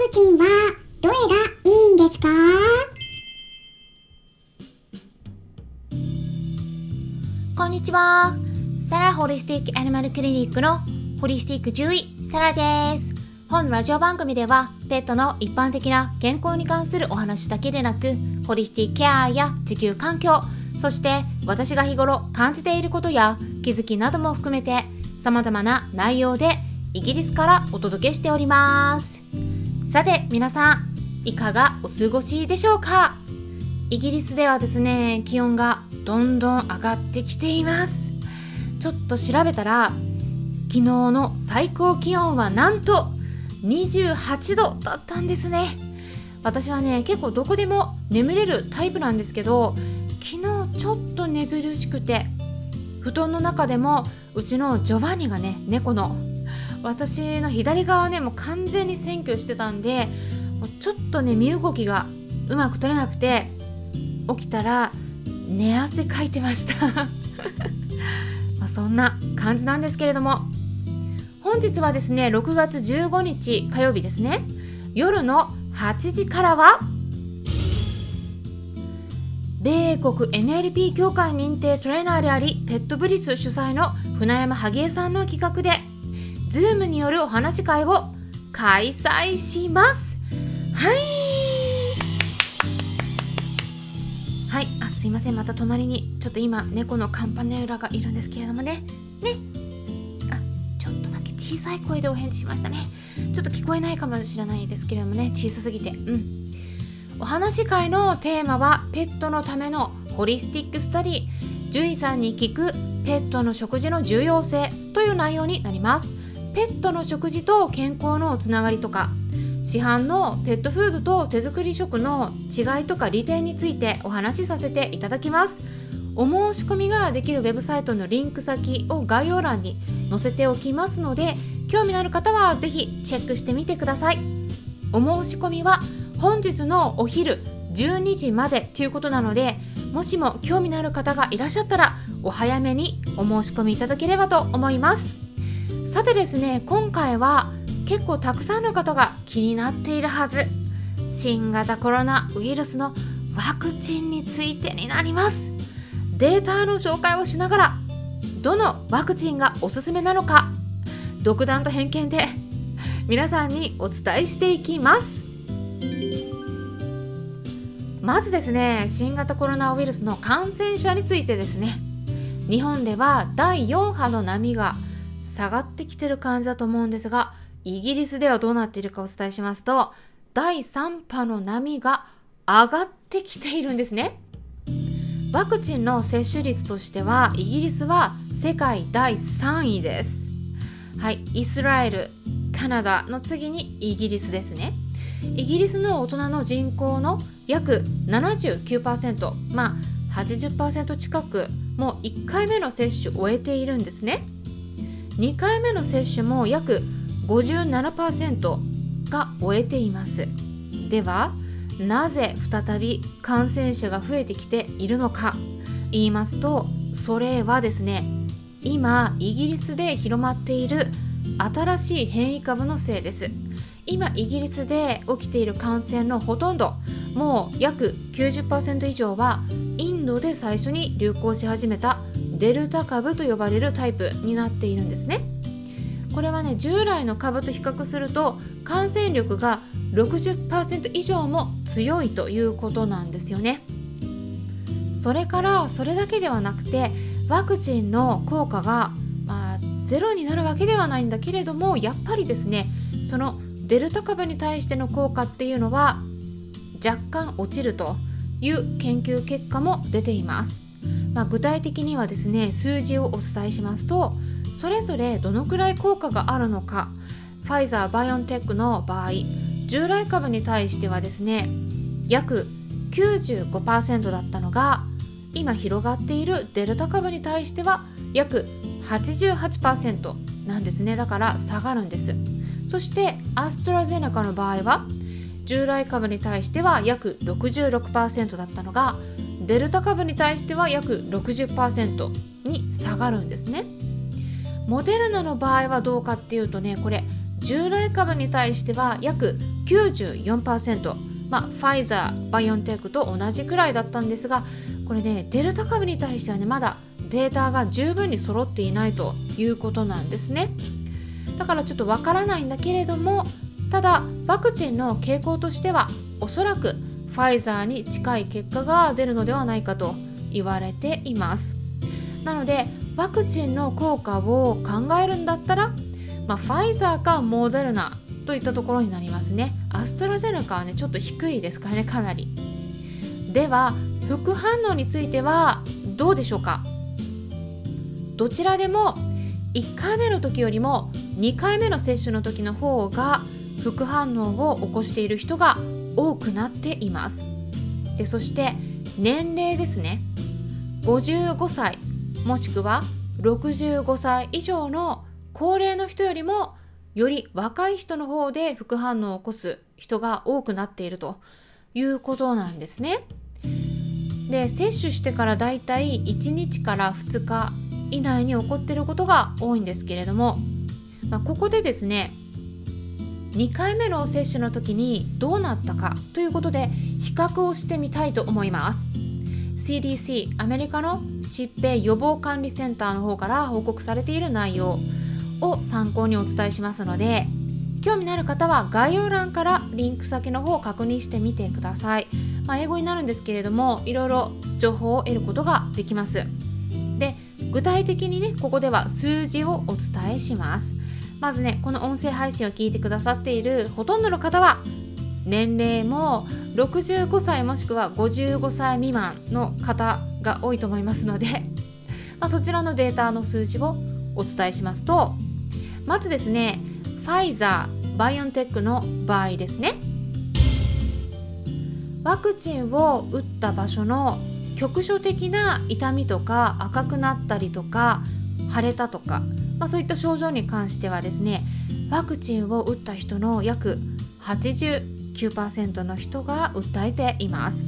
クチンはどれがいいんですか？こんにちは。サラホリスティックアニマルクリニックのホリスティック獣医、サラです。本ラジオ番組では、ペットの一般的な健康に関するお話だけでなく、ホリスティックケアや地球環境、そして私が日頃感じていることや気づきなども含めて、様々な内容でイギリスからお届けしております。さて、皆さん、いかがお過ごしでしょうか？イギリスではですね、気温がどんどん上がってきています。ちょっと調べたら、昨日の最高気温はなんと28度だったんですね。私はね、結構どこでも眠れるタイプなんですけど、昨日ちょっと寝苦しくて、布団の中でもうちのジョバンニがね、猫の私の左側ね、もう完全に占拠してたんで、もうちょっとね、身動きがうまく取れなくて、起きたら寝汗かいてました。まそんな感じなんですけれども。本日はですね6月15日火曜日ですね。夜の8時からは米国 NLP 協会認定トレーナーでありペットブリス主催の船山萩江さんの企画で Zoom によるお話し会を開催します。はい。はい、あすいません。また隣にちょっと今猫のカンパネラがいるんですけれどもね。ね。あちょっとだけ小さい声でお返事しましたね。ちょっと聞こえないかもしれないですけれどもね。小さすぎて。うん。お話し会のテーマはペットのためのホリスティックスタディ。獣医さんに聞くペットの食事の重要性という内容になります。ペットの食事と健康のつながりとか市販のペットフードと手作り食の違いとか利点についてお話しさせていただきます。お申し込みができるウェブサイトのリンク先を概要欄に載せておきますので興味のある方はぜひチェックしてみてください。お申し込みは本日のお昼12時までということなのでもしも興味のある方がいらっしゃったらお早めにお申し込みいただければと思います。さてですね今回は結構たくさんの方が気になっているはず。新型コロナウイルスのワクチンについてになります。データの紹介をしながらどのワクチンがおすすめなのか独断と偏見で皆さんにお伝えしていきます。まずですね新型コロナウイルスの感染者についてですね。日本では第4波の波が下がってきてる感じだと思うんですがイギリスではどうなっているかお伝えしますと第3波の波が上がってきているんですね。ワクチンの接種率としてはイギリスは世界第3位です。はいイスラエルカナダの次にイギリスですね。イギリスの大人の人口の約79%まあ80%近くもう1回目の接種を終えているんですね。2回目の接種も約57%が終えています。ではなぜ再び感染者が増えてきているのか。言いますとそれはですね今イギリスで広まっている新しい変異株のせいです。今イギリスで起きている感染のほとんどもう約90%以上はインドで最初に流行し始めたデルタ株と呼ばれるタイプになっているんですね。これはね従来の株と比較すると感染力が60%以上も強いということなんですよね。それからそれだけではなくてワクチンの効果が、まあ、ゼロになるわけではないんだけれどもやっぱりですねそのデルタ株に対しての効果っていうのは若干落ちるという研究結果も出ています、まあ、具体的にはですね数字をお伝えしますとそれぞれどのくらい効果があるのかファイザー・バイオンテックの場合従来株に対してはですね約95%だったのが今広がっているデルタ株に対しては約88%なんですね。だから下がるんです。そしてアストラゼネカの場合は従来株に対しては約66%だったのがデルタ株に対しては約60%に下がるんですね。モデルナの場合はどうかっていうとねこれ従来株に対しては約94%、まあ、ファイザーバイオンテックと同じくらいだったんですがこれねデルタ株に対してはねまだデータが十分に揃っていないということなんですね。だからちょっとわからないんだけれどもただワクチンの傾向としてはおそらくファイザーに近い結果が出るのではないかと言われています。なのでワクチンの効果を考えるんだったら、まあ、ファイザーかモデルナといったところになりますね。アストラゼネカはねちょっと低いですからねかなり。では副反応についてはどうでしょうか？どちらでも1回目の時よりも2回目の接種の時の方が副反応を起こしている人が多くなっていますでそして年齢ですね55歳もしくは65歳以上の高齢の人よりもより若い人の方で副反応を起こす人が多くなっているということなんですね。で接種してからだいたい1日から2日以内に起こっていることが多いんですけれども、まあ、ここでですね2回目の接種の時にどうなったかということで比較をしてみたいと思います。CDC アメリカの疾病予防管理センターの方から報告されている内容を参考にお伝えしますので興味のある方は概要欄からリンク先の方を確認してみてください、まあ、英語になるんですけれどもいろいろ情報を得ることができます。で具体的にねここでは数字をお伝えします。まずねこの音声配信を聞いてくださっているほとんどの方は年齢も65歳もしくは55歳未満の方が多いと思いますので、ま、そちらのデータの数字をお伝えしますとまずですねファイザーバイオンテックの場合ですね。ワクチンを打った場所の局所的な痛みとか赤くなったりとか腫れたとか、まあ、そういった症状に関してはですねワクチンを打った人の約89%の人が訴えています、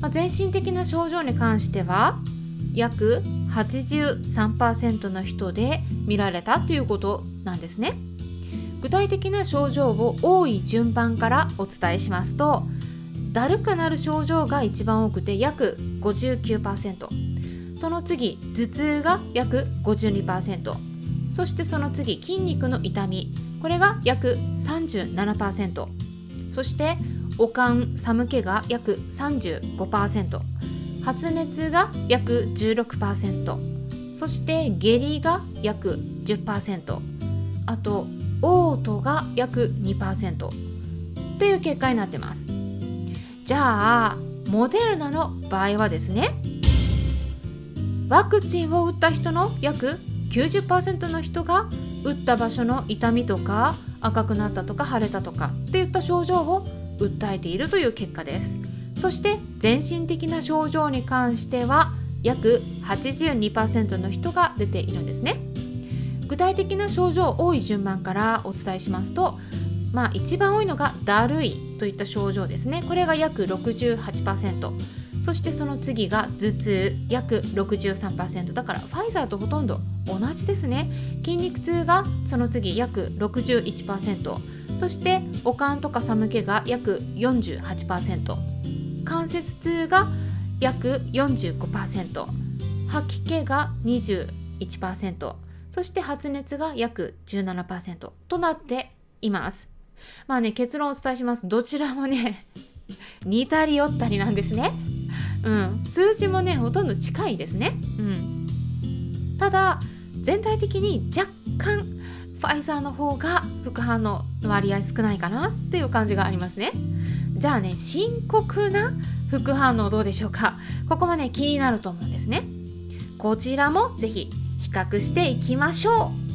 まあ、全身的な症状に関しては約83%の人で見られたということなんですね。具体的な症状を多い順番からお伝えしますとだるくなる症状が一番多くて約59%その次頭痛が約52%そしてその次筋肉の痛み。これが約37%そして悪寒寒気が約35%発熱が約16%そして下痢が約10%あと嘔吐が約2%という結果になってます。じゃあモデルナの場合はですねワクチンを打った人の約90%の人が打った場所の痛みとか赤くなったとか腫れたとかっていった症状を訴えているという結果です。そして全身的な症状に関しては約82%の人が出ているんですね。具体的な症状多い順番からお伝えしますとまあ一番多いのがだるいといった症状ですね。これが約68%そしてその次が頭痛約63%だからファイザーとほとんど同じですね。筋肉痛がその次約61%そして悪寒とか寒気が約48%関節痛が約45%吐き気が21%そして発熱が約17%となっています。まあね結論をお伝えします。どちらもね 似たり寄ったりなんですね。うん、数字もねほとんど近いですね、うん、ただ全体的に若干ファイザーの方が副反応の割合少ないかなっていう感じがありますね。じゃあね深刻な副反応どうでしょうか。ここもね気になると思うんですね。こちらもぜひ比較していきましょう。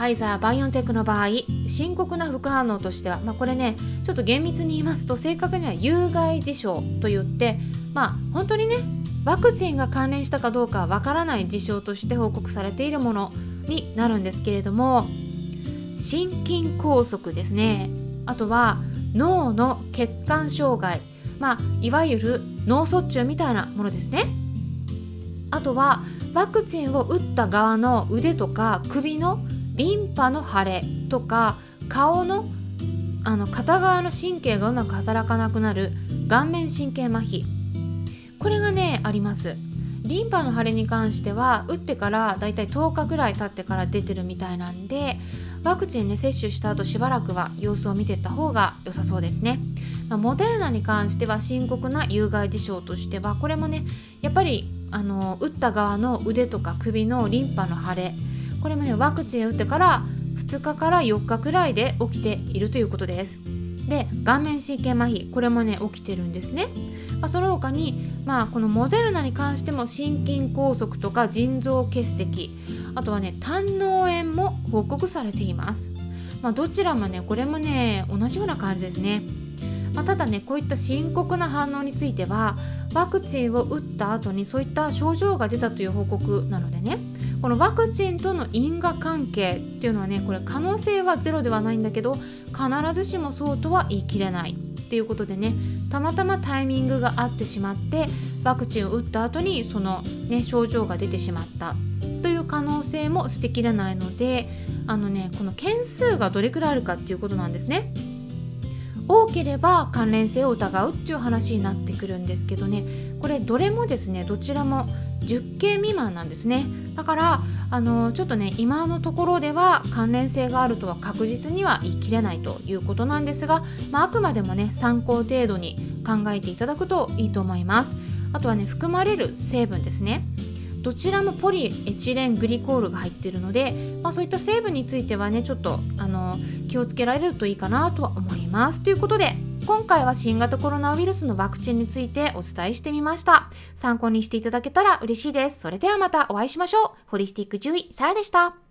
ファイザーバイオンテックの場合深刻な副反応としては、まあ、これねちょっと厳密に言いますと正確には有害事象といってまあ本当にねワクチンが関連したかどうかわからない事象として報告されているものになるんですけれども心筋梗塞ですね。あとは脳の血管障害。まあいわゆる脳卒中みたいなものですね。あとはワクチンを打った側の腕とか首のリンパの腫れとか顔のあの片側の神経がうまく働かなくなる顔面神経麻痺。これがねあります。リンパの腫れに関しては打ってからだいたい10日ぐらい経ってから出てるみたいなんでワクチンね接種した後しばらくは様子を見てった方が良さそうですね、まあ、モデルナに関しては深刻な有害事象としてはこれもねやっぱりあの打った側の腕とか首のリンパの腫れこれもねワクチン打ってから2日から4日くらいで起きているということです。で顔面神経麻痺これもね起きてるんですね、まあ、その他にまあこのモデルナに関しても心筋梗塞とか腎臓結石あとはね胆嚢炎も報告されています。まあ、どちらもねこれもね同じような感じですね。まあ、ただねこういった深刻な反応についてはワクチンを打った後にそういった症状が出たという報告なのでねこのワクチンとの因果関係っていうのはねこれ可能性はゼロではないんだけど必ずしもそうとは言い切れないっていうことでねたまたまタイミングが合ってしまってワクチンを打った後にそのね症状が出てしまったという可能性も捨てきれないのであのねこの件数がどれくらいあるかっていうことなんですね。多ければ関連性を疑うっていう話になってくるんですけどね。これどれもですねどちらも10件未満なんですね。だからあのちょっとね今のところでは関連性があるとは確実には言い切れないということなんですが、まあ、あくまでもね参考程度に考えていただくといいと思います。あとはね含まれる成分ですね。どちらもポリエチレングリコールが入ってるので、まあ、そういった成分についてはねちょっとあの気をつけられるといいかなとは思います。ということで今回は新型コロナウイルスのワクチンについてお伝えしてみました。参考にしていただけたら嬉しいです。それではまたお会いしましょう。ホリスティック獣医サラでした。